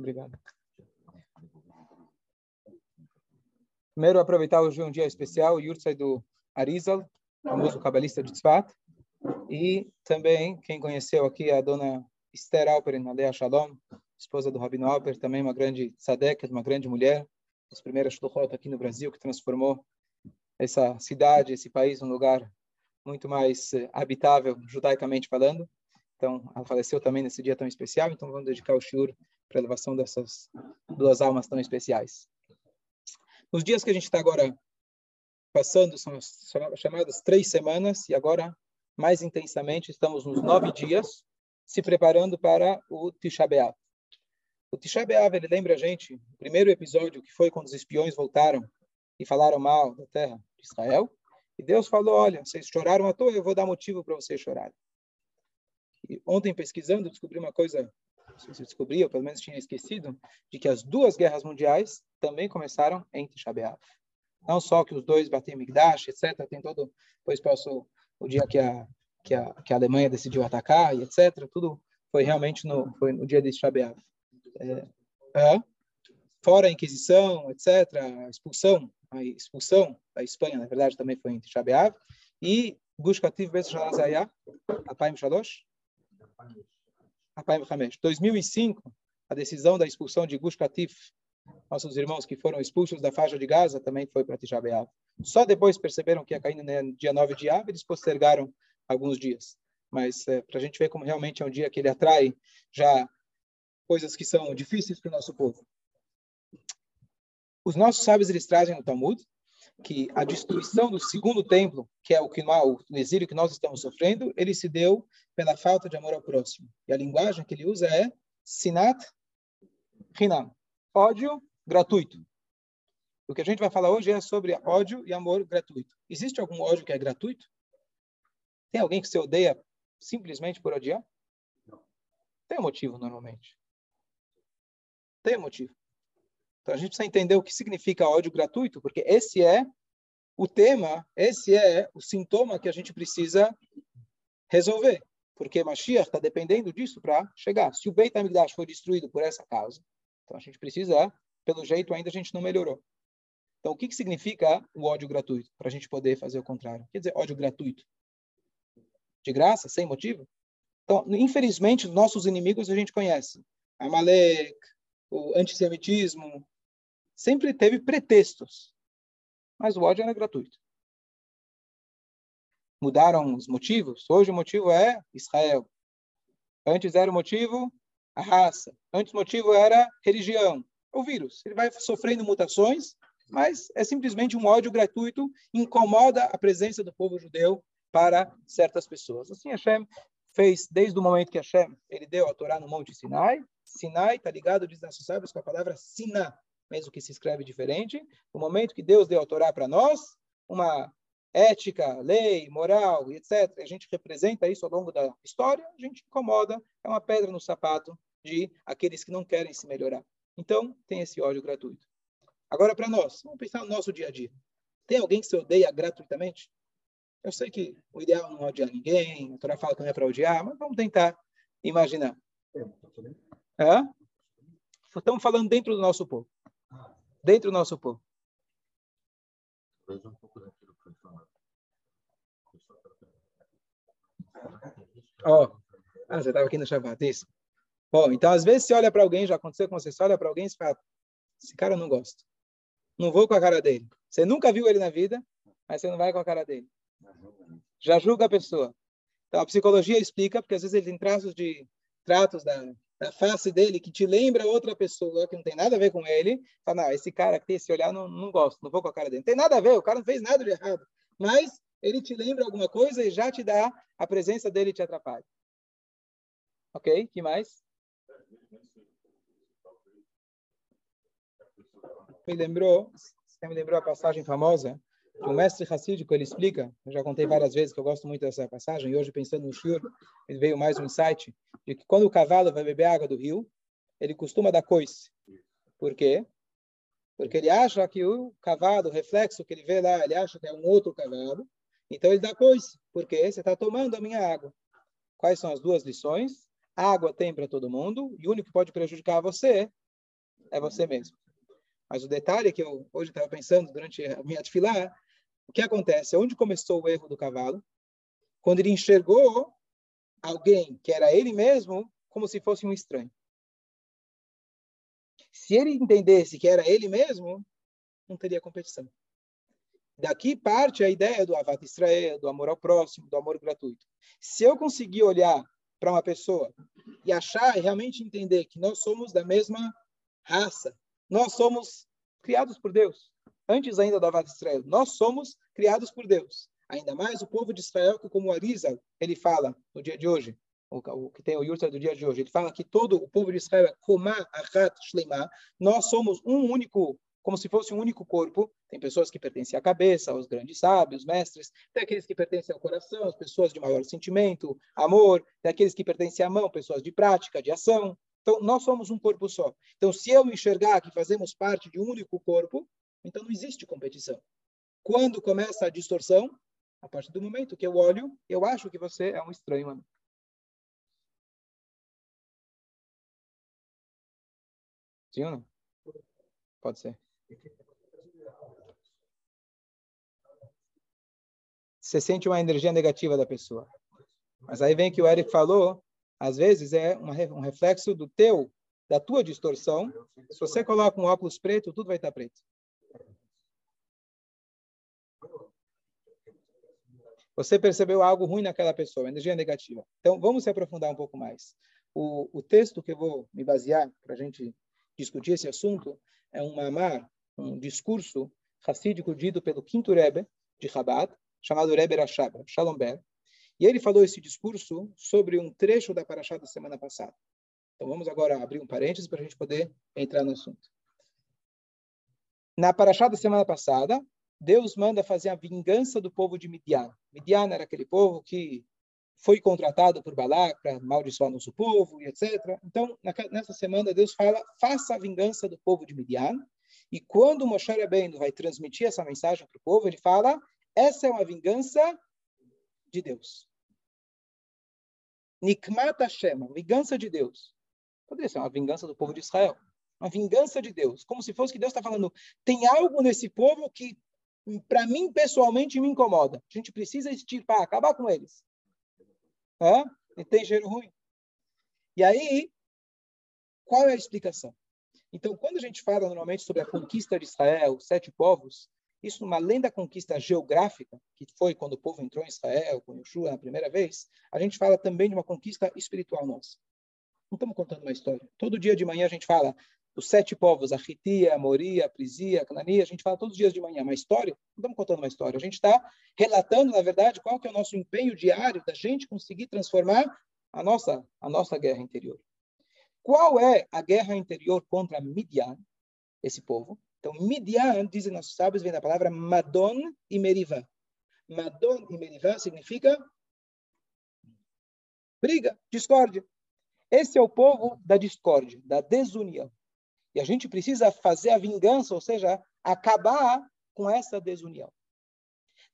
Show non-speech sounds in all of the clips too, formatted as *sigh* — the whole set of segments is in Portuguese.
Obrigado. Primeiro, aproveitar hoje um dia especial, o Yurtzai do Arizal, famoso cabalista de Tzfat. E também, quem conheceu aqui, a dona Esther Alperin, Alea Shalom, esposa do Rabino Alper, também uma grande tzadek, uma grande mulher, as primeiras shluchot aqui no Brasil, que transformou essa cidade, esse país, num lugar muito mais eh, habitável, judaicamente falando. Então, ela faleceu também nesse dia tão especial, então vamos dedicar o shiur para a elevação dessas duas almas tão especiais. Nos dias que a gente está agora passando, são as chamadas três semanas, e agora, mais intensamente, estamos nos nove dias, se preparando para o Tisha B'Av. O Tisha B'Av, ele lembra a gente, o primeiro episódio, que foi quando os espiões voltaram e falaram mal da terra de Israel, e Deus falou, olha, vocês choraram à toa, eu vou dar motivo para vocês chorarem. E ontem, pesquisando, descobri uma coisa, se ou pelo menos tinha esquecido, de que as duas guerras mundiais também começaram em Tisha. Não só que os dois batem Migdash, etc., tem todo, depois passou o dia que a, que a, que a Alemanha decidiu atacar, e etc., tudo foi realmente no, foi no dia de Tisha. É, é, fora a Inquisição, etc., a expulsão, a expulsão da Espanha, na verdade, também foi em Tisha B'Av, e Gush Kativ Bet Shalazaya, Apayim Shalosh. 2005, a decisão da expulsão de Gush Katif, nossos irmãos que foram expulsos da faixa de Gaza, também foi para Tisha. Só depois perceberam que ia cair no dia 9 de Av, eles postergaram alguns dias. Mas é, para a gente ver como realmente é um dia que ele atrai já coisas que são difíceis para o nosso povo. Os nossos sábios eles trazem no Talmud que a destruição do segundo templo, que é o que o exílio que nós estamos sofrendo, ele se deu pela falta de amor ao próximo. E a linguagem que ele usa é sinat hinam, ódio gratuito. O que a gente vai falar hoje é sobre ódio e amor gratuito. Existe algum ódio que é gratuito? Tem alguém que se odeia simplesmente por odiar? Tem um motivo normalmente. Tem motivo. Então a gente precisa entender o que significa ódio gratuito, porque esse é o tema, esse é o sintoma que a gente precisa resolver. Porque Mashiach está dependendo disso para chegar. Se o Beit HaMikdash foi destruído por essa causa, então a gente precisa, pelo jeito ainda a gente não melhorou. Então o que, que significa o ódio gratuito? Para a gente poder fazer o contrário. Quer dizer, ódio gratuito. De graça, sem motivo? Então, infelizmente, nossos inimigos a gente conhece. Amalek, o antissemitismo, sempre teve pretextos, mas o ódio era gratuito. Mudaram os motivos. Hoje o motivo é Israel. Antes era o motivo a raça. Antes o motivo era religião. O vírus. Ele vai sofrendo mutações, mas é simplesmente um ódio gratuito, incomoda a presença do povo judeu para certas pessoas. Assim Hashem fez desde o momento que Hashem ele deu a Torá no Monte Sinai, Sinai está ligado, diz nossos sábios, com a palavra Sina, mesmo que se escreve diferente. No momento que Deus deu a Torá para nós, uma ética, lei, moral etc., a gente representa isso ao longo da história, a gente incomoda, é uma pedra no sapato de aqueles que não querem se melhorar. Então, tem esse ódio gratuito. Agora, para nós, vamos pensar no nosso dia a dia. Tem alguém que se odeia gratuitamente? Eu sei que o ideal é não odiar ninguém, a Torá fala que não é para odiar, mas vamos tentar imaginar. Hã? Estamos falando dentro do nosso povo. Dentro do nosso povo. Ó, oh. ah, você estava aqui no Shabbat, isso. Bom, então às vezes você olha para alguém, já aconteceu com você, você olha para alguém e fala, esse cara eu não gosto. Não vou com a cara dele. Você nunca viu ele na vida, mas você não vai com a cara dele. Já julga a pessoa. Então a psicologia explica, porque às vezes ele tem traços de tratos da, da face dele que te lembra outra pessoa que não tem nada a ver com ele, fala, não, esse cara que tem esse olhar, não, não gosto, não vou com a cara dele. Não tem nada a ver, o cara não fez nada de errado. Mas ele te lembra alguma coisa e já te dá, a presença dele te atrapalha. Ok? que mais? Me lembrou, você me lembrou a passagem famosa um mestre racídico, ele explica, eu já contei várias vezes que eu gosto muito dessa passagem, e hoje pensando no Shur, veio mais um insight, de que quando o cavalo vai beber água do rio, ele costuma dar coice. Por quê? Porque ele acha que o cavalo, o reflexo que ele vê lá, ele acha que é um outro cavalo, então ele dá coice, porque você está tomando a minha água. Quais são as duas lições? Água tem para todo mundo, e o único que pode prejudicar você é você mesmo. Mas o detalhe que eu hoje estava pensando durante a minha desfilar, o que acontece? Onde começou o erro do cavalo? Quando ele enxergou alguém que era ele mesmo como se fosse um estranho. Se ele entendesse que era ele mesmo, não teria competição. Daqui parte a ideia do Avat Israel, do amor ao próximo, do amor gratuito. Se eu conseguir olhar para uma pessoa e achar e realmente entender que nós somos da mesma raça, nós somos criados por Deus. Antes ainda do Avat Israel, nós somos criados por Deus. Ainda mais o povo de Israel, que como Arizal, ele fala no dia de hoje, o, que tem o Yurta do dia de hoje, ele fala que todo o povo de Israel é Komá, Achat, Shleimah, nós somos um único como se fosse um único corpo. Tem pessoas que pertencem à cabeça, aos grandes sábios, mestres, tem aqueles que pertencem ao coração, as pessoas de maior sentimento, amor, tem aqueles que pertencem à mão, pessoas de prática, de ação. Então, nós somos um corpo só. Então, se eu enxergar que fazemos parte de um único corpo, então não existe competição. Quando começa a distorção? A partir do momento que eu olho, eu acho que você é um estranho a mim. Sim ou não? Pode ser. Você sente uma energia negativa da pessoa. Mas aí vem que o Eric falou, às vezes é um reflexo do teu, da tua distorção. Se você coloca um óculos preto, tudo vai estar preto. Você percebeu algo ruim naquela pessoa, energia negativa. Então, vamos se aprofundar um pouco mais. O, o texto que eu vou me basear para a gente discutir esse assunto é um mamar um discurso racídico dito pelo quinto Rebbe de Chabad, chamado Rebbe Rashab, Shalom Ber. E ele falou esse discurso sobre um trecho da Parashá da semana passada. Então vamos agora abrir um parênteses para a gente poder entrar no assunto. Na Parashá da semana passada, Deus manda fazer a vingança do povo de Midian. Midian era aquele povo que foi contratado por Balak para amaldiçoar nosso povo e etc. Então, nessa semana, Deus fala, faça a vingança do povo de Midian, e quando Moshe Rabbeinu vai transmitir essa mensagem para o povo, ele fala: essa é uma vingança de Deus. Nikmat Hashem, vingança de Deus. Poderia ser uma vingança do povo de Israel. Uma vingança de Deus. Como se fosse que Deus está falando: tem algo nesse povo que, para mim, pessoalmente, me incomoda. A gente precisa extirpar, acabar com eles. Hã? E tem cheiro ruim. E aí, qual é a explicação? Então, quando a gente fala normalmente sobre a conquista de Israel, os sete povos, isso, além da conquista geográfica, que foi quando o povo entrou em Israel, com Yeshua na primeira vez, a gente fala também de uma conquista espiritual nossa. Não estamos contando uma história. Todo dia de manhã a gente fala os sete povos, a Hitia, a Moria, a Prisia, a Canania, a gente fala todos os dias de manhã. Uma história? Não estamos contando uma história. A gente está relatando, na verdade, qual que é o nosso empenho diário da gente conseguir transformar a nossa, a nossa guerra interior. Qual é a guerra interior contra Midian, esse povo? Então, Midian, dizem nossos sábios, vem da palavra Madon e Merivá. Madon e Merivá significa briga, discórdia. Esse é o povo da discórdia, da desunião. E a gente precisa fazer a vingança, ou seja, acabar com essa desunião.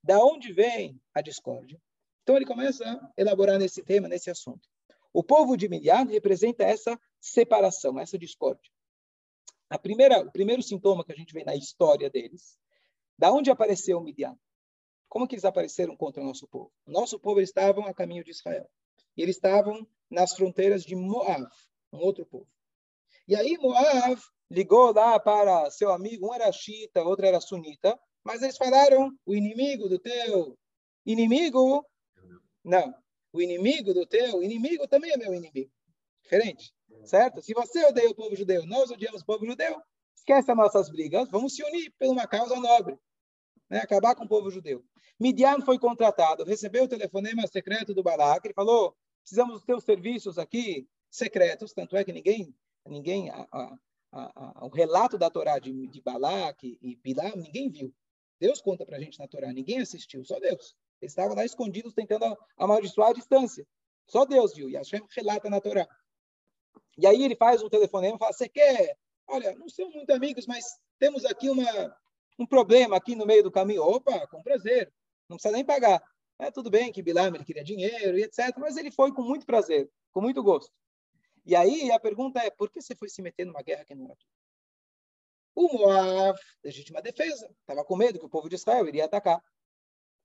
Da onde vem a discórdia? Então ele começa a elaborar nesse tema, nesse assunto. O povo de Midian representa essa separação, essa discórdia. A primeira, o primeiro sintoma que a gente vê na história deles, da onde apareceu Midian? Como que eles apareceram contra o nosso povo? O nosso povo eles estavam a caminho de Israel. E eles estavam nas fronteiras de Moab, um outro povo. E aí Moab ligou lá para seu amigo, um era xiita, outro era sunita, mas eles falaram, o inimigo do teu inimigo, não, o inimigo do teu inimigo também é meu inimigo. Diferente, certo? Se você odeia o povo judeu, nós odiamos o povo judeu, esquece as nossas brigas, vamos se unir por uma causa nobre, né? acabar com o povo judeu. Midian foi contratado, recebeu o telefonema secreto do Balak, ele falou, precisamos dos teus serviços aqui secretos, tanto é que ninguém, ninguém a, a, a, o relato da Torá de, de Balak e Bilam, ninguém viu. Deus conta para a gente na Torá, ninguém assistiu, só Deus. Eles estavam lá escondidos tentando amaldiçoar a distância. Só Deus viu. E Hashem relata na Torá. E aí ele faz um telefonema e fala: Você quer? Olha, não somos muito amigos, mas temos aqui uma, um problema aqui no meio do caminho. Opa, com prazer. Não precisa nem pagar. É, tudo bem que Bilam ele queria dinheiro e etc. Mas ele foi com muito prazer, com muito gosto. E aí a pergunta é: por que você foi se meter numa guerra que não era tua? O Moab, legítima defesa, estava com medo que o povo de Israel iria atacar.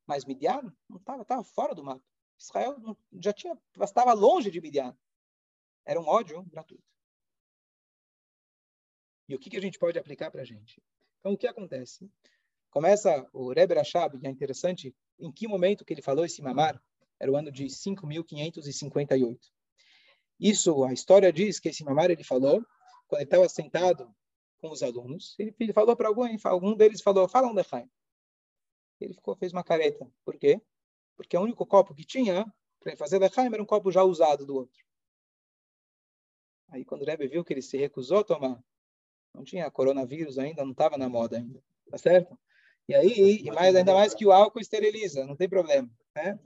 Mas Midian não estava, estava fora do mato. Israel já tinha, estava longe de Midian. Era um ódio gratuito. E o que, que a gente pode aplicar para a gente? Então, o que acontece? Começa o Rebbe Rashab, e é interessante, em que momento que ele falou esse mamar? Era o ano de 5.558. Isso, a história diz que esse mamar ele falou quando ele estava sentado com os alunos. Ele, falou para algum, algum deles falou, fala um lechaim. Ele ficou, fez uma careta. Por quê? Porque o único copo que tinha para fazer lechaim era um copo já usado do outro. Aí quando o Rebbe viu que ele se recusou a tomar, não tinha coronavírus ainda, não estava na moda ainda, tá certo? E aí, e mais, ainda mais que o álcool esteriliza, não tem problema, né?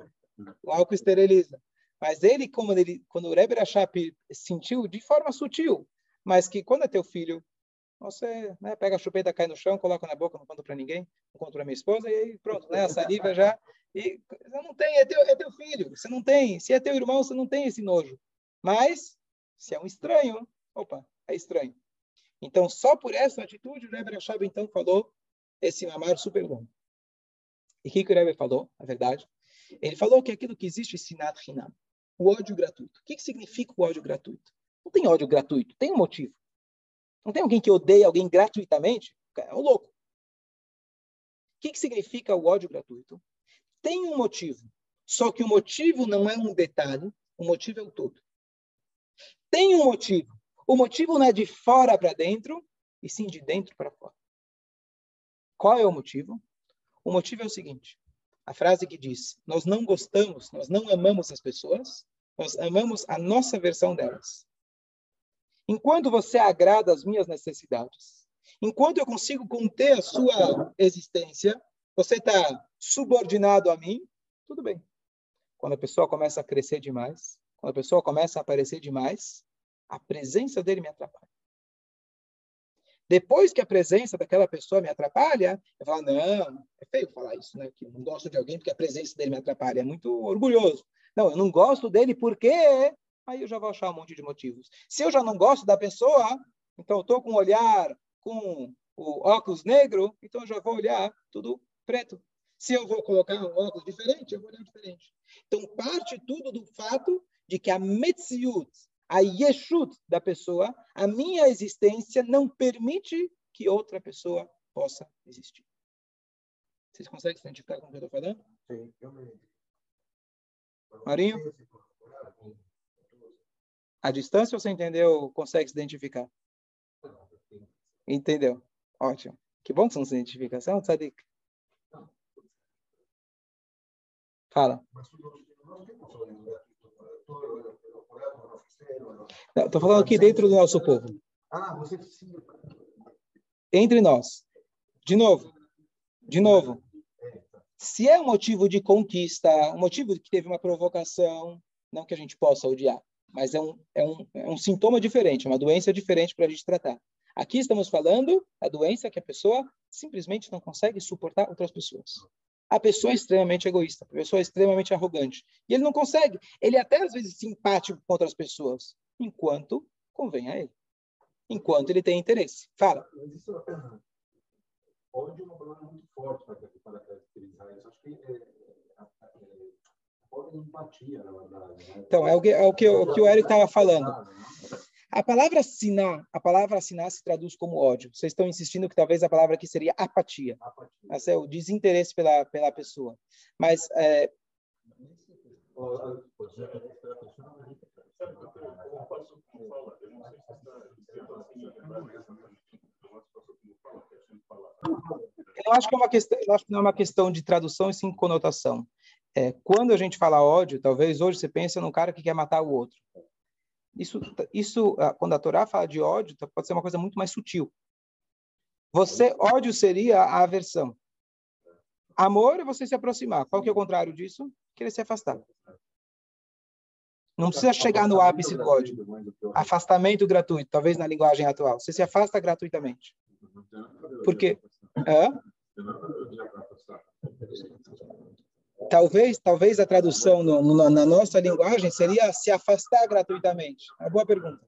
O álcool esteriliza. Mas ele, como ele, quando o Rebbe Rashab sentiu de forma sutil, mas que quando é teu filho, você né, pega a chupeta, cai no chão, coloca na boca, não conta para ninguém, não conta para minha esposa, e pronto, né, a saliva já. E você não tem, é teu, é teu filho, você não tem. Se é teu irmão, você não tem esse nojo. Mas, se é um estranho, opa, é estranho. Então, só por essa atitude, o Rebbe Rashab, então, falou esse mamar super bom. E o que, o Rebbe falou, na verdade? Ele falou que aquilo que existe, sinat hinam, o ódio gratuito. O que, que significa o ódio gratuito? Não tem ódio gratuito, tem um motivo. Não tem alguém que odeia alguém gratuitamente? É um louco. O que, que significa o ódio gratuito? Tem um motivo. Só que o motivo não é um detalhe, o motivo é o todo. Tem um motivo. O motivo não é de fora para dentro, e sim de dentro para fora. Qual é o motivo? O motivo é o seguinte: a frase que diz: Nós não gostamos, nós não amamos as pessoas, nós amamos a nossa versão delas. Enquanto você agrada as minhas necessidades, enquanto eu consigo conter a sua existência, você está subordinado a mim, tudo bem. Quando a pessoa começa a crescer demais, quando a pessoa começa a aparecer demais, a presença dele me atrapalha. Depois que a presença daquela pessoa me atrapalha, eu falo, não, é feio falar isso, né? Que eu não gosto de alguém porque a presença dele me atrapalha. É muito orgulhoso. Não, eu não gosto dele porque aí eu já vou achar um monte de motivos. Se eu já não gosto da pessoa, então eu estou com o olhar com o óculos negro, então eu já vou olhar tudo preto. Se eu vou colocar um óculos diferente, eu vou olhar diferente. Então parte tudo do fato de que a Metziut, a Yeshut da pessoa, a minha existência não permite que outra pessoa possa existir. Vocês conseguem se identificar com o que eu estou falando? Sim, eu me... Marinho? A distância você entendeu? Consegue se identificar? Entendeu? Ótimo. Que bom que você não se identifica. Você é um tzadik. Fala. Estou falando aqui dentro do nosso povo. Ah, você Entre nós. De novo. De novo. Se é um motivo de conquista, um motivo que teve uma provocação, não que a gente possa odiar, mas é um, é um, é um sintoma diferente, uma doença diferente para a gente tratar. Aqui estamos falando da doença que a pessoa simplesmente não consegue suportar outras pessoas. A pessoa é extremamente egoísta, a pessoa é extremamente arrogante. E ele não consegue. Ele é até às vezes simpático com outras pessoas, enquanto convém a ele. Enquanto ele tem interesse. Fala. Mas isso é palavra muito forte para caracterizar isso. Acho que é, é, é, empatia, na verdade. Né? Então, é o que, é o, que, o, que o Eric estava falando. A palavra sinar, a palavra assinar se traduz como ódio. Vocês estão insistindo que talvez a palavra aqui seria apatia. apatia. É o desinteresse pela, pela pessoa. Mas é... Eu acho que é uma questão, eu acho que não é uma questão de tradução e sim conotação. É, quando a gente fala ódio, talvez hoje você pense num cara que quer matar o outro. Isso, isso, ah, quando a Torá fala de ódio, tá, pode ser uma coisa muito mais sutil. Você, ódio seria a aversão. Amor é você se aproximar. Qual que é o contrário disso? Querer se afastar. Não precisa chegar no ápice do ódio. Afastamento gratuito, talvez na linguagem atual. Você se afasta gratuitamente. Por quê? Hã? Talvez, talvez a tradução no, no, na nossa linguagem seria se afastar gratuitamente. É uma boa pergunta.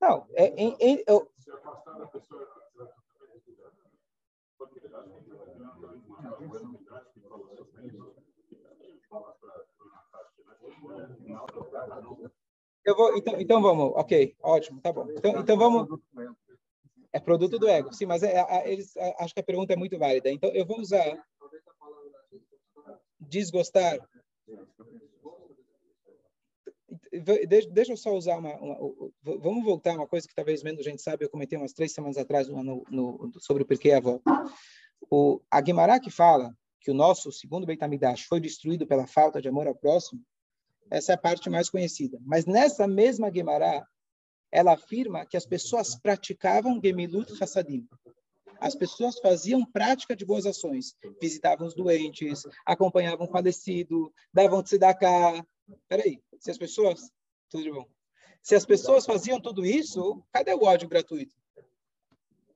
Não, é, em, em, eu... Eu vou, então, então vamos, ok, ótimo, tá bom. Então, então vamos. É produto do ego, sim, mas é, é, eles, é, acho que a pergunta é muito válida. Então eu vou usar desgostar. Deixa, eu só usar uma, uma, Vamos voltar a uma coisa que talvez menos gente sabe. Eu comentei umas três semanas atrás no, no, sobre o porquê avó. O a Guimarães que fala que o nosso segundo Beit foi destruído pela falta de amor ao próximo, essa é a parte mais conhecida. Mas nessa mesma Gemara, ela afirma que as pessoas praticavam Gemilut Hassadim. As pessoas faziam prática de boas ações. Visitavam os doentes, acompanhavam o falecido, davam tzedakah. Peraí, se as pessoas... Tudo de bom. Se as pessoas faziam tudo isso, cadê o ódio gratuito?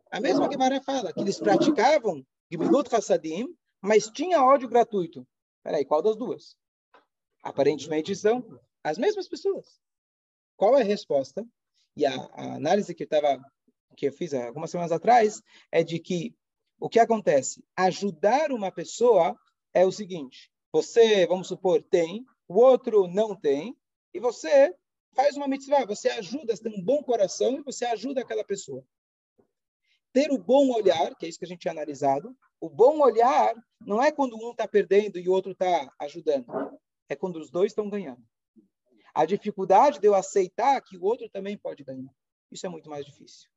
A mesma Gemara fala que eles praticavam Gemilut Hassadim, mas tinha ódio gratuito. Peraí, qual das duas? Aparentemente são as mesmas pessoas. Qual é a resposta? E a, a análise que, tava, que eu fiz algumas semanas atrás é de que o que acontece? Ajudar uma pessoa é o seguinte: você, vamos supor, tem, o outro não tem, e você faz uma mitzvah, você ajuda, você tem um bom coração e você ajuda aquela pessoa. Ter o bom olhar, que é isso que a gente tinha analisado, o bom olhar não é quando um está perdendo e o outro está ajudando é quando os dois estão ganhando. A dificuldade de eu aceitar que o outro também pode ganhar. Isso é muito mais difícil.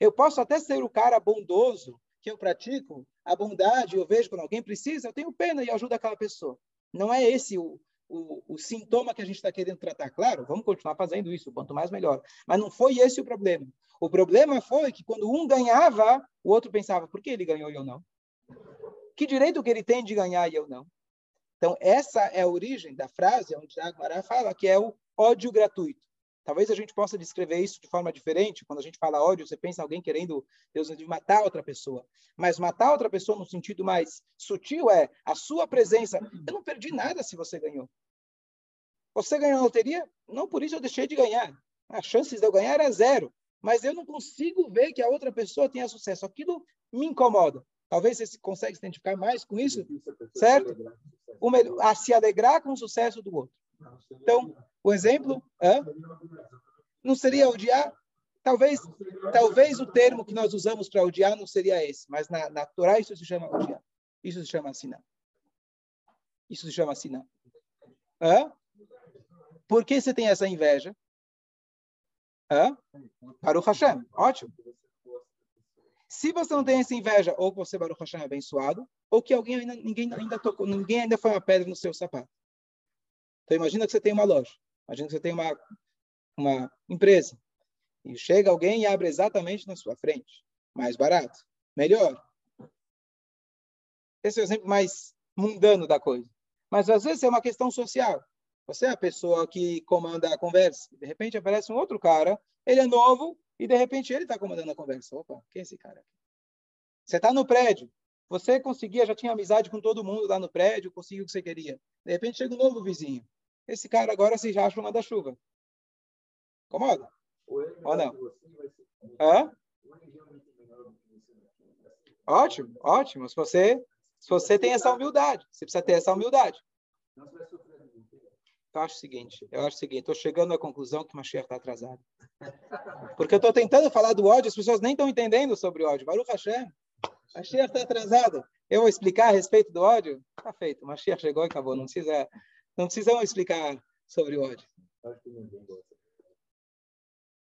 Eu posso até ser o cara bondoso que eu pratico, a bondade, eu vejo quando alguém precisa, eu tenho pena e ajudo aquela pessoa. Não é esse o, o, o sintoma que a gente está querendo tratar. Claro, vamos continuar fazendo isso, quanto mais melhor. Mas não foi esse o problema. O problema foi que quando um ganhava, o outro pensava, por que ele ganhou e eu não? Que direito que ele tem de ganhar e eu não? Então, essa é a origem da frase onde Agmará fala que é o ódio gratuito. Talvez a gente possa descrever isso de forma diferente. Quando a gente fala ódio, você pensa em alguém querendo, Deus matar outra pessoa. Mas matar outra pessoa no sentido mais sutil é a sua presença. Eu não perdi nada se você ganhou. Você ganhou na loteria? Não por isso eu deixei de ganhar. As chances de eu ganhar é zero. Mas eu não consigo ver que a outra pessoa tenha sucesso. Aquilo me incomoda. Talvez você consiga se identificar mais com isso, certo? a se alegrar com o sucesso do outro. Então, o exemplo não seria odiar? Talvez, talvez o termo que nós usamos para odiar não seria esse, mas na, na Torá isso se chama odiar. Isso se chama assinar. Isso se chama assinar. Hã? Por que você tem essa inveja? Hã? O Hashem. Ótimo. Se você não tem essa inveja, ou que você, Baruch Hashem, é abençoado, ou que alguém ainda, ninguém ainda tocou, ninguém ainda foi uma pedra no seu sapato. Então, imagina que você tem uma loja, imagina que você tem uma, uma empresa, e chega alguém e abre exatamente na sua frente. Mais barato, melhor. Esse é o exemplo mais mundano da coisa. Mas, às vezes, é uma questão social. Você é a pessoa que comanda a conversa. De repente, aparece um outro cara, ele é novo, e de repente ele está comandando a conversa. Opa, quem é esse cara? Você está no prédio. Você conseguia, já tinha amizade com todo mundo lá no prédio, conseguiu o que você queria. De repente chega um novo vizinho. Esse cara agora se acha uma da chuva. Incomoda? Ou não? Hã? Ótimo, ótimo. Se você, se você tem essa humildade, você precisa ter essa humildade. Eu acho o seguinte, eu acho o seguinte, estou chegando à conclusão que o Mashiach está atrasado. Porque eu estou tentando falar do ódio, as pessoas nem estão entendendo sobre ódio. Baruch Hashem, Mashiach está atrasado. Eu vou explicar a respeito do ódio? Está feito, Mashiach chegou e acabou. Não precisa, não precisamos explicar sobre o ódio.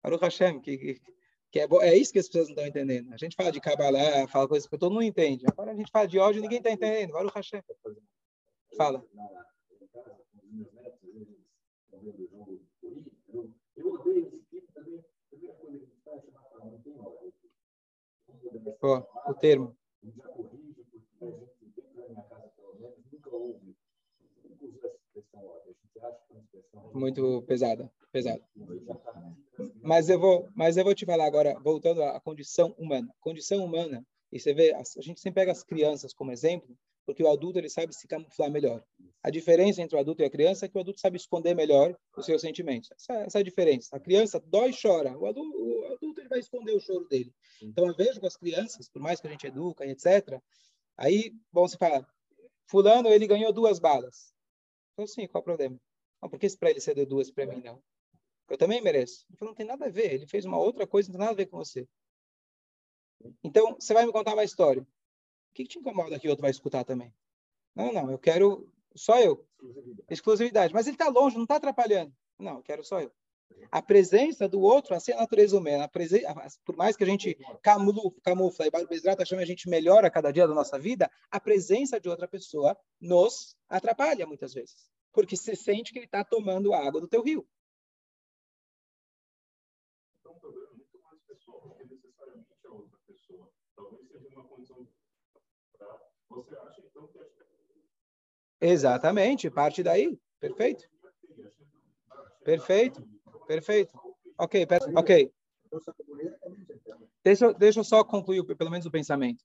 Baruch Hashem, que, que, que é, é isso que as pessoas não estão entendendo. A gente fala de Kabbalah, fala coisas que todo mundo entende. Agora a gente fala de ódio, ninguém está entendendo. Baruch Hashem. Fala. Eu odeio uma expressão. Muito pesada. Pesada. Mas eu vou, mas eu vou te falar agora, voltando à condição humana. Condição humana, e você vê, a gente sempre pega as crianças como exemplo, porque o adulto ele sabe se camuflar melhor. A diferença entre o adulto e a criança é que o adulto sabe esconder melhor os seus sentimentos. Essa, essa é a diferença. A criança dói e chora. O adulto, o adulto ele vai esconder o choro dele. Então, eu vejo com as crianças, por mais que a gente educa e etc., aí, bom, se fala, fulano, ele ganhou duas balas. Então, sim, qual o problema? Não, por que para ele você deu duas para mim, não? Eu também mereço. Ele falou, não tem nada a ver. Ele fez uma outra coisa, não tem nada a ver com você. Então, você vai me contar uma história. O que, que te incomoda que o outro vai escutar também? Não, não, eu quero só eu. Exclusividade. Exclusividade. Mas ele está longe, não está atrapalhando. Não, eu quero só eu. A presença do outro, assim é a natureza humana. A por mais que a gente camufla, camufla e Bezerra chama a gente melhora cada dia da nossa vida, a presença de outra pessoa nos atrapalha muitas vezes. Porque você sente que ele está tomando a água do teu rio. Então, um problema muito mais pessoal do que necessariamente a outra pessoa. Talvez seja uma condição. Você acha, então, que Exatamente, parte daí. Perfeito. Perfeito. Perfeito. Ok, ok. Deixa, deixa eu só concluir pelo menos o pensamento.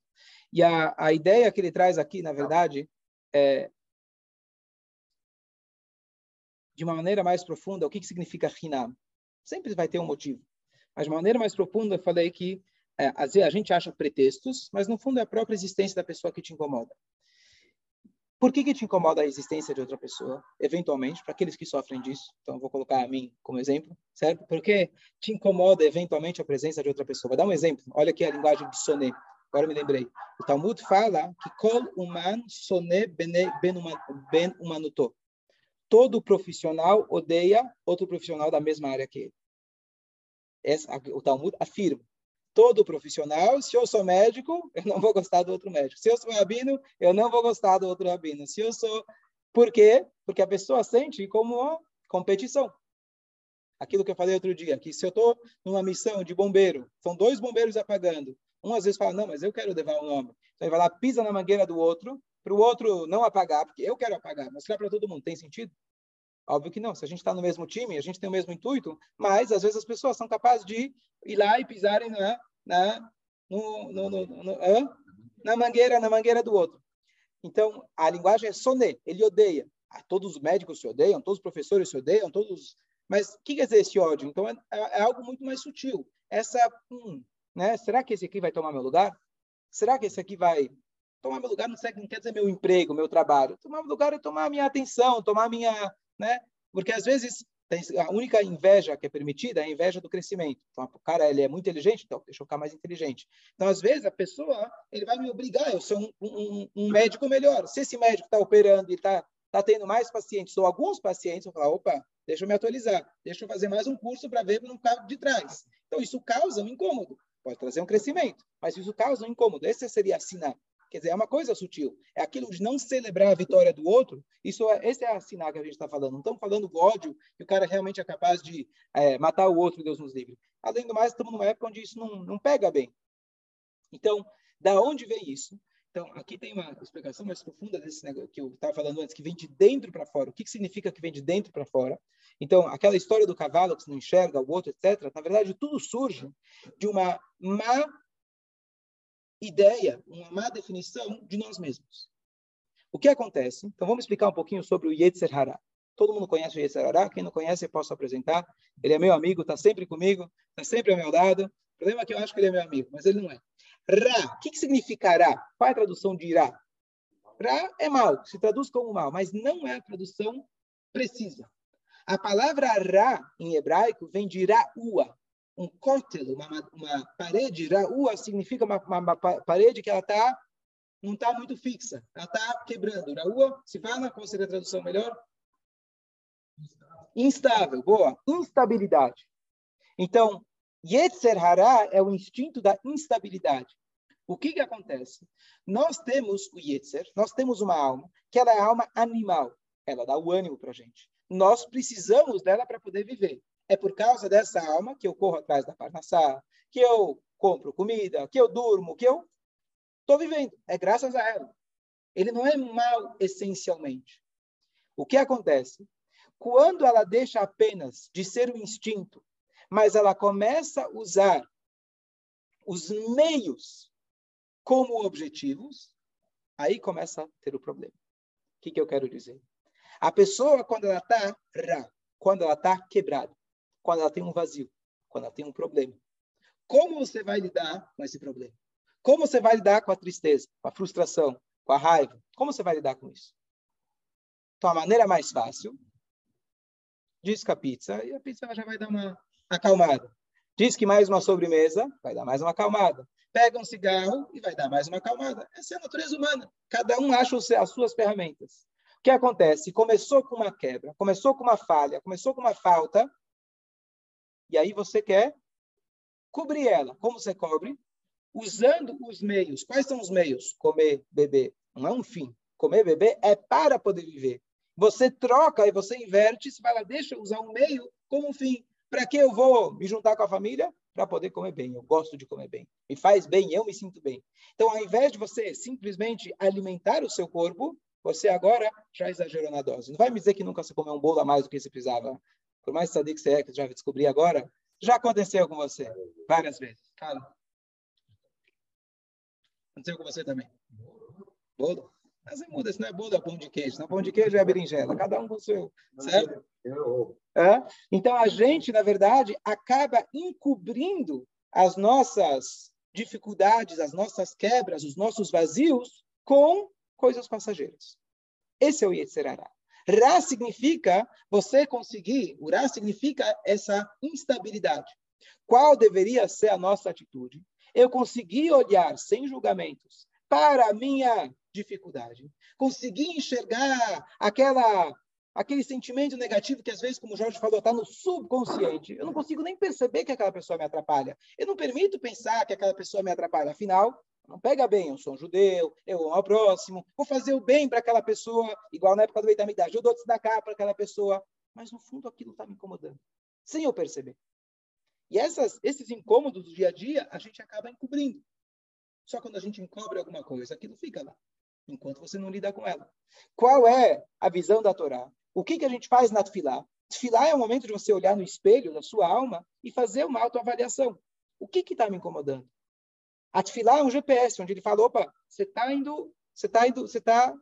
E a, a ideia que ele traz aqui, na verdade, é de uma maneira mais profunda, o que, que significa Hinam? Sempre vai ter um motivo. Mas de uma maneira mais profunda, eu falei que é, a gente acha pretextos, mas no fundo é a própria existência da pessoa que te incomoda. Por que, que te incomoda a existência de outra pessoa, eventualmente, para aqueles que sofrem disso? Então, vou colocar a mim como exemplo, certo? Por que te incomoda, eventualmente, a presença de outra pessoa? Vou dar um exemplo. Olha aqui a linguagem de soné. Agora me lembrei. O Talmud fala que kol human soné ben humanuto. Todo profissional odeia outro profissional da mesma área que ele. Essa, o Talmud afirma todo profissional. Se eu sou médico, eu não vou gostar do outro médico. Se eu sou rabino, eu não vou gostar do outro rabino. Se eu sou. Por quê? Porque a pessoa sente como uma competição. Aquilo que eu falei outro dia, que se eu estou numa missão de bombeiro, são dois bombeiros apagando. Um às vezes fala, não, mas eu quero levar um nome. Então ele vai lá, pisa na mangueira do outro, para o outro não apagar, porque eu quero apagar. Mostrar para todo mundo, tem sentido? Óbvio que não. Se a gente está no mesmo time, a gente tem o mesmo intuito, mas às vezes as pessoas são capazes de ir lá e pisarem na, na, no, no, no, na mangueira, na mangueira do outro. Então, a linguagem é soné, ele odeia. Ah, todos os médicos se odeiam, todos os professores se odeiam, todos. Mas o que quer dizer esse ódio? Então, é, é algo muito mais sutil. Essa, hum, né? Será que esse aqui vai tomar meu lugar? Será que esse aqui vai tomar meu lugar? Não, não quer dizer meu emprego, meu trabalho. Tomar meu lugar é tomar minha atenção, tomar minha, né? Porque às vezes a única inveja que é permitida é a inveja do crescimento. Então, o cara ele é muito inteligente, então deixa eu ficar mais inteligente. Então, às vezes a pessoa ele vai me obrigar, eu sou um, um, um médico melhor. Se esse médico está operando e está tá tendo mais pacientes ou alguns pacientes, eu falar, opa, deixa eu me atualizar, deixa eu fazer mais um curso para ver para não de trás. Então, isso causa um incômodo. Pode trazer um crescimento, mas isso causa um incômodo. Esse seria assinar. Quer dizer, é uma coisa sutil. É aquilo de não celebrar a vitória do outro. Isso é, esse é a sinal que a gente está falando. Não estamos falando do ódio, que o cara realmente é capaz de é, matar o outro, Deus nos livre. Além do mais, estamos numa época onde isso não, não pega bem. Então, da onde vem isso? Então, aqui tem uma explicação mais profunda desse negócio que eu estava falando antes, que vem de dentro para fora. O que, que significa que vem de dentro para fora? Então, aquela história do cavalo que você não enxerga, o outro, etc., na verdade, tudo surge de uma má ideia, uma má definição de nós mesmos. O que acontece? Então vamos explicar um pouquinho sobre o Yetzer Hará. Todo mundo conhece o Yetzer Hará, quem não conhece eu posso apresentar. Ele é meu amigo, está sempre comigo, está sempre ao meu lado. O problema é que eu acho que ele é meu amigo, mas ele não é. Ra, o que, que significa Ra? Qual é a tradução de Ra? Ra é mal, se traduz como mal, mas não é a tradução precisa. A palavra Ra em hebraico vem de Ra'ua, um cótel, uma, uma parede, ra'ua significa uma, uma, uma parede que ela tá, não está muito fixa, ela está quebrando. Ra'ua, se fala, qual seria a tradução melhor? Instável, boa. Instabilidade. Então, Yetzer Hará é o instinto da instabilidade. O que, que acontece? Nós temos o Yetzer, nós temos uma alma, que ela é a alma animal. Ela dá o ânimo para a gente. Nós precisamos dela para poder viver. É por causa dessa alma que eu corro atrás da parnassá, que eu compro comida, que eu durmo, que eu estou vivendo. É graças a ela. Ele não é mal essencialmente. O que acontece? Quando ela deixa apenas de ser o instinto, mas ela começa a usar os meios como objetivos, aí começa a ter o problema. O que, que eu quero dizer? A pessoa, quando ela está quando ela está quebrada, quando ela tem um vazio, quando ela tem um problema, como você vai lidar com esse problema? Como você vai lidar com a tristeza, com a frustração, com a raiva? Como você vai lidar com isso? Então, a maneira mais fácil, diz que a pizza, e a pizza já vai dar uma acalmada. Diz que mais uma sobremesa, vai dar mais uma acalmada. Pega um cigarro e vai dar mais uma acalmada. Essa é a natureza humana. Cada um acha as suas ferramentas. O que acontece? Começou com uma quebra, começou com uma falha, começou com uma falta, e aí você quer cobrir ela. Como você cobre? Usando os meios. Quais são os meios? Comer, beber. Não é um fim. Comer, beber é para poder viver. Você troca e você inverte, você fala, deixa eu usar um meio como um fim. Para que eu vou me juntar com a família? Para poder comer bem. Eu gosto de comer bem. Me faz bem, eu me sinto bem. Então, ao invés de você simplesmente alimentar o seu corpo, você agora já exagerou na dose. Não vai me dizer que nunca você comeu um bolo a mais do que você precisava. Por mais sadio que você é, que já descobri agora, já aconteceu com você várias vezes. Cara, aconteceu com você também. Bolo? Mas não muda, isso não é bolo, é pão de queijo. Não, pão de queijo é berinjela. Cada um com o seu, certo? É? Então, a gente, na verdade, acaba encobrindo as nossas dificuldades, as nossas quebras, os nossos vazios com coisas passageiras. Esse é o Yetzerará. Ra significa você conseguir, o Ra significa essa instabilidade. Qual deveria ser a nossa atitude? Eu conseguir olhar sem julgamentos para a minha dificuldade, conseguir enxergar aquela aquele sentimento negativo que às vezes, como o Jorge falou, está no subconsciente. Eu não consigo nem perceber que aquela pessoa me atrapalha. Eu não permito pensar que aquela pessoa me atrapalha. Afinal, não pega bem, eu sou um judeu, eu amo ao próximo, vou fazer o bem para aquela pessoa, igual na época do Beitamidade, eu dou cá para aquela pessoa. Mas no fundo aquilo está me incomodando, sem eu perceber. E essas, esses incômodos do dia a dia, a gente acaba encobrindo. Só quando a gente encobre alguma coisa, aquilo fica lá, enquanto você não lida com ela. Qual é a visão da Torá? O que, que a gente faz na Tfilá? Tfilá é o momento de você olhar no espelho da sua alma e fazer uma autoavaliação. O que está me incomodando? A Tfilá é um GPS, onde ele fala, opa, você está indo, você está indo, você está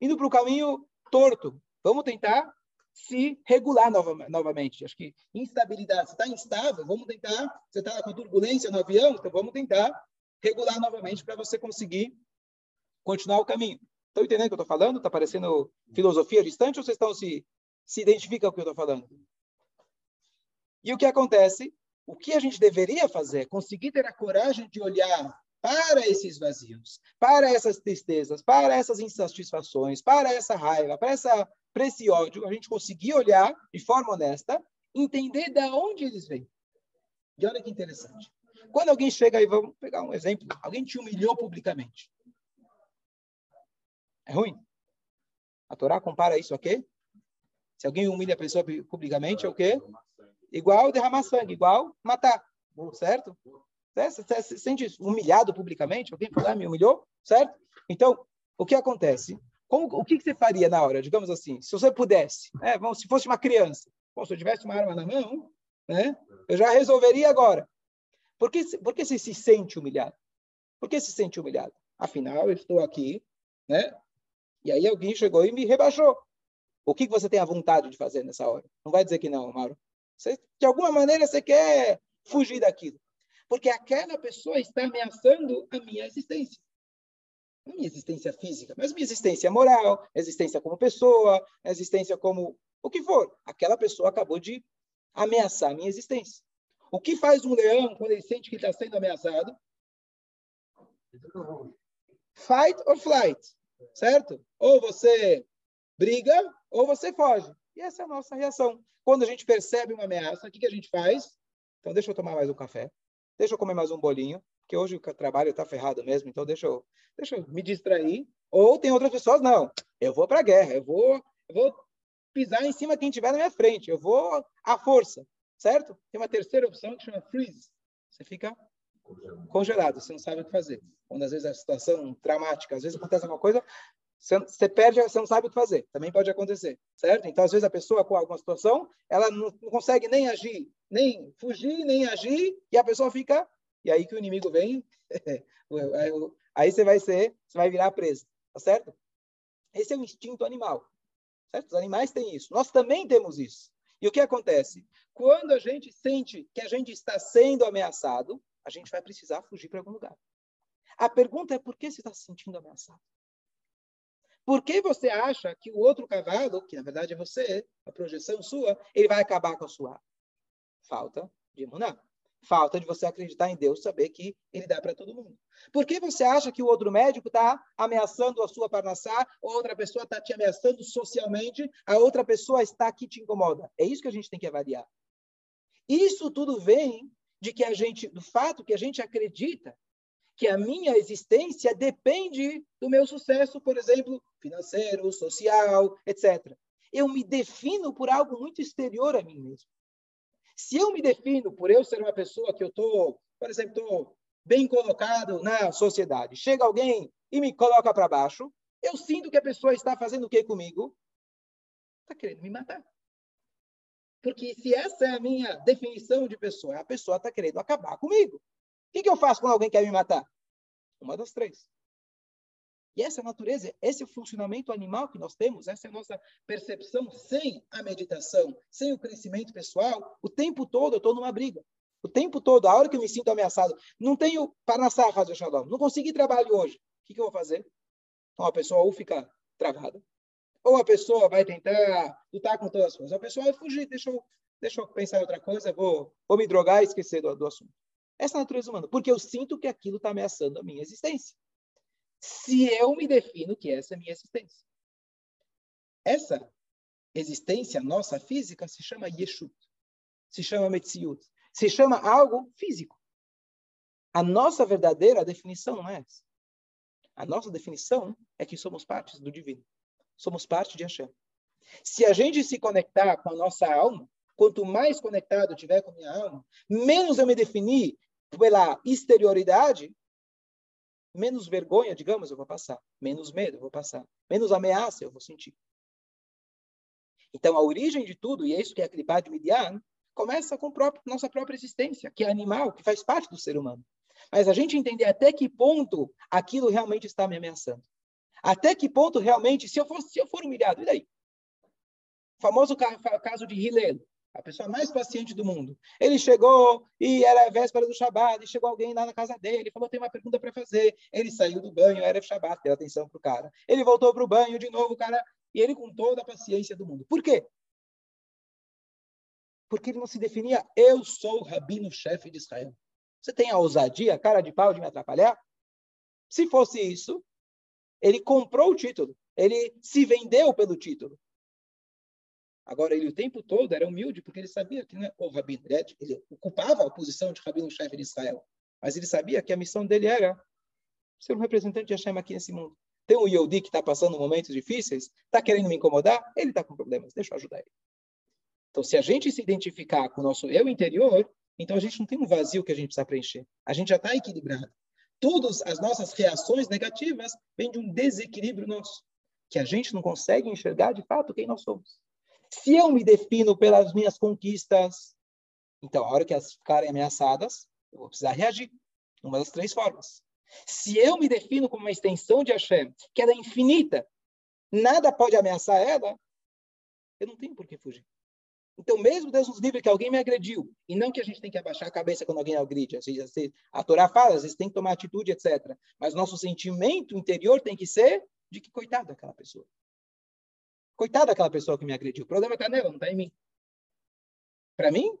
indo para o caminho torto. Vamos tentar se regular nova, novamente. Acho que instabilidade, você está instável, vamos tentar, você está com turbulência no avião, então vamos tentar regular novamente para você conseguir continuar o caminho. Estão entendendo o que eu estou falando? Está parecendo filosofia distante ou vocês estão se, se identificam com o que eu estou falando? E o que acontece? O que a gente deveria fazer? Conseguir ter a coragem de olhar para esses vazios, para essas tristezas, para essas insatisfações, para essa raiva, para, essa, para esse ódio, a gente conseguir olhar de forma honesta, entender de onde eles vêm. E olha que interessante. Quando alguém chega aí, vamos pegar um exemplo, alguém te humilhou publicamente. É ruim? A Torá compara isso a quê? Se alguém humilha a pessoa publicamente, é o quê? Igual derramar sangue, igual matar, certo? Você, você se sente humilhado publicamente? Alguém foi lá me humilhou, certo? Então, o que acontece? Como, o que, que, você faria na hora? Digamos assim, se você pudesse, né? Se fosse uma criança, bom, se eu tivesse uma arma na mão, né? Eu já resolveria agora. Por que, por que você se sente humilhado? Por que se sente humilhado? Afinal, eu estou aqui, né? E aí alguém chegou e me rebaixou. O que você tem a vontade de fazer nessa hora? Não vai dizer que não, Mauro. Você, de alguma maneira você quer fugir daquilo. Porque aquela pessoa está ameaçando a minha existência. A minha existência física, mas a minha existência moral, existência como pessoa, existência como o que for. Aquela pessoa acabou de ameaçar a minha existência. O que faz um leão quando ele sente que está sendo ameaçado? Fight or flight certo? Ou você briga ou você foge. E essa é a nossa reação. Quando a gente percebe uma ameaça, o que, que a gente faz? Então, deixa eu tomar mais um café, deixa eu comer mais um bolinho, porque hoje o trabalho está ferrado mesmo, então deixa eu, deixa eu me distrair. Ou tem outras pessoas, não, eu vou para a guerra, eu vou, eu vou pisar em cima de quem tiver na minha frente, eu vou à força, certo? Tem uma terceira opção que chama freeze. Você fica congelado, você não sabe o que fazer. Quando às vezes a situação traumática, às vezes acontece alguma coisa, você perde, você não sabe o que fazer. Também pode acontecer, certo? Então, às vezes a pessoa com alguma situação, ela não, consegue nem agir, nem fugir, nem agir, e a pessoa fica, e aí que o inimigo vem, *laughs* aí você vai ser, você vai virar preso, tá certo? Esse é o instinto animal. Certo? Os animais têm isso. Nós também temos isso. E o que acontece? Quando a gente sente que a gente está sendo ameaçado, a gente vai precisar fugir para algum lugar. A pergunta é por que você está se sentindo ameaçado? Por que você acha que o outro cavalo, que na verdade é você, a projeção sua, ele vai acabar com a sua? Falta de imunar. Falta de você acreditar em Deus, saber que ele dá para todo mundo. Por que você acha que o outro médico está ameaçando a sua parnassá, outra pessoa está te ameaçando socialmente, a outra pessoa está aqui te incomoda? É isso que a gente tem que avaliar. Isso tudo vem de que a gente, do fato que a gente acredita que a minha existência depende do meu sucesso, por exemplo, financeiro, social, etc. Eu me defino por algo muito exterior a mim mesmo. Se eu me defino por eu ser uma pessoa que eu estou, por exemplo, estou bem colocado na sociedade, chega alguém e me coloca para baixo, eu sinto que a pessoa está fazendo o que comigo? Está querendo me matar. Porque se essa é a minha definição de pessoa, a pessoa está querendo acabar comigo. Que, que eu faço quando alguém quer me matar? Uma das três. E essa natureza, esse funcionamento animal que nós temos, essa é a nossa percepção sem a meditação, sem o crescimento pessoal. O tempo todo eu estou numa briga. O tempo todo, a hora que eu me sinto ameaçado, não tenho parnassá, Razo Shalom, não consegui trabalho hoje. O que, que eu vou fazer? Então a pessoa ou fica travada, ou a pessoa vai tentar lutar com todas as coisas. A pessoa vai fugir, deixa eu, deixa eu pensar em outra coisa, vou, vou me drogar e esquecer do, do assunto. Essa natureza humana, porque eu sinto que aquilo está ameaçando a minha existência se eu me defino que essa é a minha existência. Essa existência nossa física se chama Yeshut, se chama Metziut, se chama algo físico. A nossa verdadeira definição não é essa. A nossa definição é que somos partes do divino. Somos parte de Hashem. Se a gente se conectar com a nossa alma, quanto mais conectado tiver com a minha alma, menos eu me definir pela exterioridade, menos vergonha, digamos, eu vou passar. Menos medo, eu vou passar. Menos ameaça, eu vou sentir. Então, a origem de tudo, e é isso que é a Klipá de Midian, começa com próprio, nossa própria existência, que é animal, que faz parte do ser humano. Mas a gente entender até que ponto aquilo realmente está me ameaçando. Até que ponto realmente, se eu, for, se eu for humilhado, e daí? O famoso caso de Hillel a pessoa mais paciente do mundo. Ele chegou e era a véspera do Shabat, e chegou alguém lá na casa dele, falou, tem uma pergunta para fazer. Ele saiu do banho, era Shabat, deu atenção para o cara. Ele voltou para o banho de novo, o cara, e ele com toda a paciência do mundo. Por quê? Porque ele não se definia, eu sou o rabino-chefe de Israel. Você tem a ousadia, cara de pau de me atrapalhar? Se fosse isso, ele comprou o título, ele se vendeu pelo título. Agora, ele o tempo todo era humilde, porque ele sabia que não é o rabino, ele, ele ocupava a posição de rabino-chefe de Israel, mas ele sabia que a missão dele era ser um representante de Hashem aqui nesse mundo. Tem um Yehudi que está passando momentos difíceis, está querendo me incomodar, ele está com problemas, deixa eu ajudar ele. Então, se a gente se identificar com o nosso eu interior, então a gente não tem um vazio que a gente precisa preencher. A gente já está equilibrado. Todas as nossas reações negativas vêm de um desequilíbrio nosso, que a gente não consegue enxergar de fato quem nós somos. Se eu me defino pelas minhas conquistas, então, a hora que elas ficarem ameaçadas, eu vou precisar reagir. Uma das três formas. Se eu me defino como uma extensão de Hashem, que ela é infinita, nada pode ameaçar ela, eu não tenho por que fugir. Então, mesmo Deus nos livre que alguém me agrediu, e não que a gente tem que abaixar a cabeça quando alguém agride, a Torá fala, às vezes tem que tomar atitude, etc. Mas nosso sentimento interior tem que ser de que coitado daquela pessoa. Coitada daquela pessoa que me agrediu. O problema está nela, não está em mim. Para mim,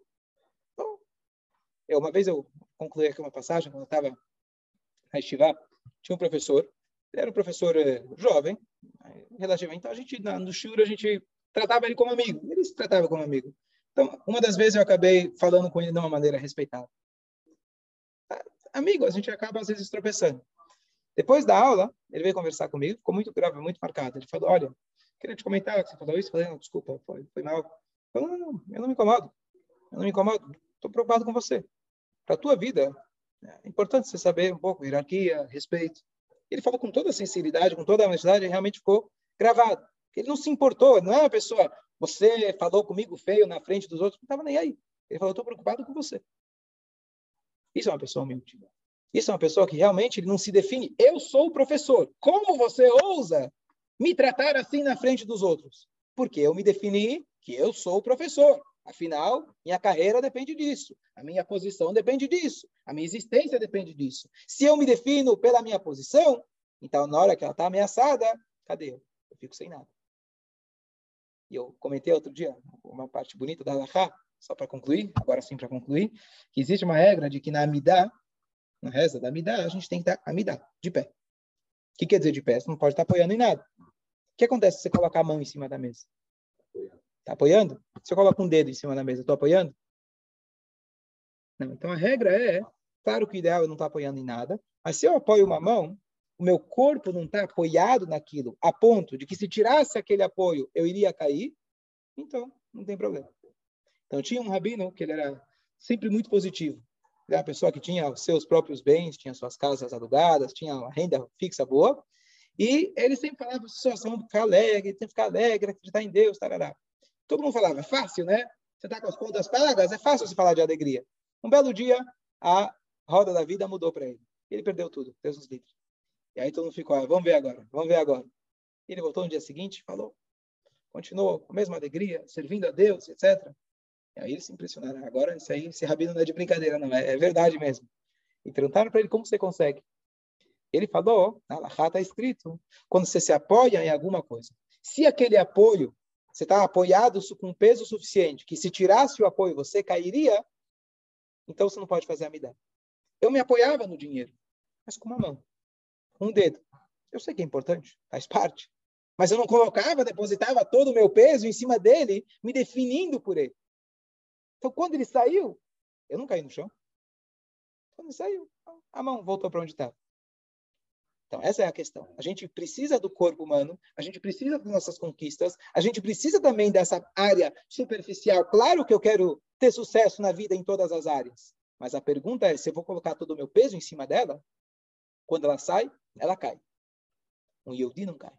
bom, eu, uma vez eu concluí aqui uma passagem, quando eu estava na Estivá, tinha um professor, ele era um professor eh, jovem, relativamente, então a gente, no Shura, a gente tratava ele como amigo, ele se tratava como amigo. Então, uma das vezes eu acabei falando com ele de uma maneira respeitável. Amigo, a gente acaba às vezes tropeçando. Depois da aula, ele veio conversar comigo, ficou muito grave, muito marcado. Ele falou: Olha, Queria te comentar você falou isso. Falei, não, desculpa, foi, foi mal. Eu não, não, eu não me incomodo. Eu não me incomodo. Estou preocupado com você. Para a tua vida, é importante você saber um pouco hierarquia, respeito. Ele falou com toda a sinceridade, com toda a honestidade, realmente ficou gravado. Ele não se importou, não é uma pessoa, você falou comigo feio na frente dos outros, não estava nem aí. Ele falou, estou preocupado com você. Isso é uma pessoa humilde. Isso é uma pessoa que realmente ele não se define. Eu sou o professor. Como você ousa me tratar assim na frente dos outros. Porque eu me defini que eu sou o professor. Afinal, minha carreira depende disso. A minha posição depende disso. A minha existência depende disso. Se eu me defino pela minha posição, então na hora que ela está ameaçada, cadê eu? Eu fico sem nada. E eu comentei outro dia, uma parte bonita da Alahá, só para concluir, agora sim para concluir, que existe uma regra de que na Amidá, na reza da Amidá, a gente tem que estar Amidá, de pé. O que quer dizer de pé? Você não pode estar apoiando em nada. Que acontece se você colocar a mão em cima da mesa? Está apoiando? Se eu coloco um dedo em cima da mesa, estou apoiando? Não. Então a regra é, claro que o ideal é não estar apoiando em nada, mas se eu apoio uma mão, o meu corpo não está apoiado naquilo, a ponto de que se tirasse aquele apoio, eu iria cair, então não tem problema. Então tinha um rabino que ele era sempre muito positivo. Ele era uma pessoa que tinha os seus próprios bens, tinha suas casas alugadas, tinha uma renda fixa boa, e ele sempre falava para as ficar alegre, tem que ficar alegre, acreditar em Deus, tarará. Todo mundo falava, é fácil, né? Você está com as contas pagas, é fácil você falar de alegria. Um belo dia, a roda da vida mudou para ele. Ele perdeu tudo, Deus nos livre. E aí todo mundo ficou, ah, vamos ver agora, vamos ver agora. Ele voltou no dia seguinte falou, continuou com a mesma alegria, servindo a Deus, etc. E aí eles se impressionaram. Agora, isso aí, esse rabino não é de brincadeira, não, é, é verdade mesmo. E perguntaram para ele como você consegue. Ele falou, na Lahá está escrito, quando você se apoia em alguma coisa. Se aquele apoio você está apoiado com peso suficiente, que se tirasse o apoio você cairia, então você não pode fazer a midá. Eu me apoiava no dinheiro, mas com uma mão, um dedo. Eu sei que é importante, faz parte. Mas eu não colocava, depositava todo o meu peso em cima dele, me definindo por ele. Então, quando ele saiu, eu não caí no chão. Quando ele saiu, a mão voltou para onde estava. Então, essa é a questão. A gente precisa do corpo humano, a gente precisa das nossas conquistas, a gente precisa também dessa área superficial. Claro que eu quero ter sucesso na vida em todas as áreas, mas a pergunta é: se eu vou colocar todo o meu peso em cima dela, quando ela sai, ela cai. Um Yehudi não cai.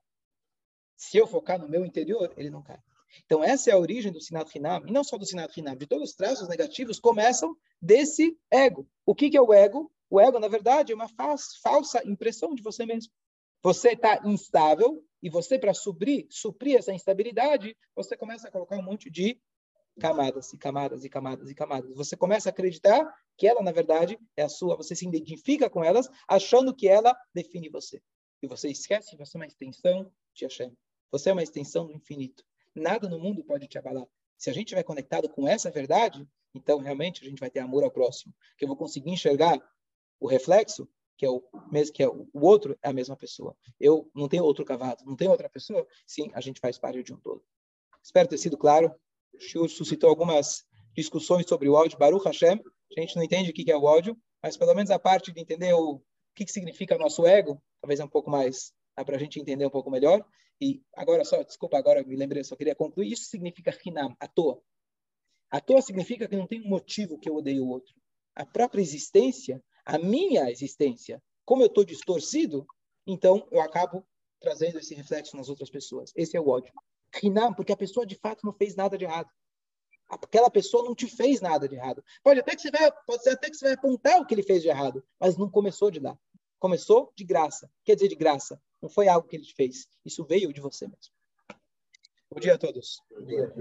Se eu focar no meu interior, ele não cai. Então, essa é a origem do Sinat Hinam, e não só do Sinat Hinam, de todos os traços negativos começam desse ego. O que, que é o ego? O ego, na verdade, é uma falsa impressão de você mesmo. Você está instável e você, para suprir, suprir essa instabilidade, você começa a colocar um monte de camadas e camadas e camadas e camadas. Você começa a acreditar que ela, na verdade, é a sua. Você se identifica com elas, achando que ela define você. E você esquece que você é uma extensão de Hashem. Você é uma extensão do infinito. Nada no mundo pode te abalar. Se a gente estiver conectado com essa verdade, então realmente a gente vai ter amor ao próximo. Que eu vou conseguir enxergar o reflexo, que é o mesmo que é o outro, é a mesma pessoa. Eu não tenho outro cavalo, não tenho outra pessoa. Sim, a gente faz parte de um todo. Espero ter sido claro. O Shur suscitou algumas discussões sobre o áudio Baruch Hashem. A gente não entende o que é o áudio, mas pelo menos a parte de entender o que, que significa nosso ego, talvez é um pouco mais dá para a gente entender um pouco melhor. E agora só, desculpa, agora me lembrei, só queria concluir. Isso significa hinam, à toa. À toa significa que não tem um motivo que eu odeio o outro. A própria existência a minha existência, como eu estou distorcido, então eu acabo trazendo esse reflexo nas outras pessoas. Esse é o ódio. Rinam, porque a pessoa de fato não fez nada de errado. Aquela pessoa não te fez nada de errado. Pode até que você vai, pode ser até que você vai apontar o que ele fez de errado, mas não começou de lá. Começou de graça. Quer dizer, de graça. Não foi algo que ele fez. Isso veio de você mesmo. Bom dia a todos. Bom dia.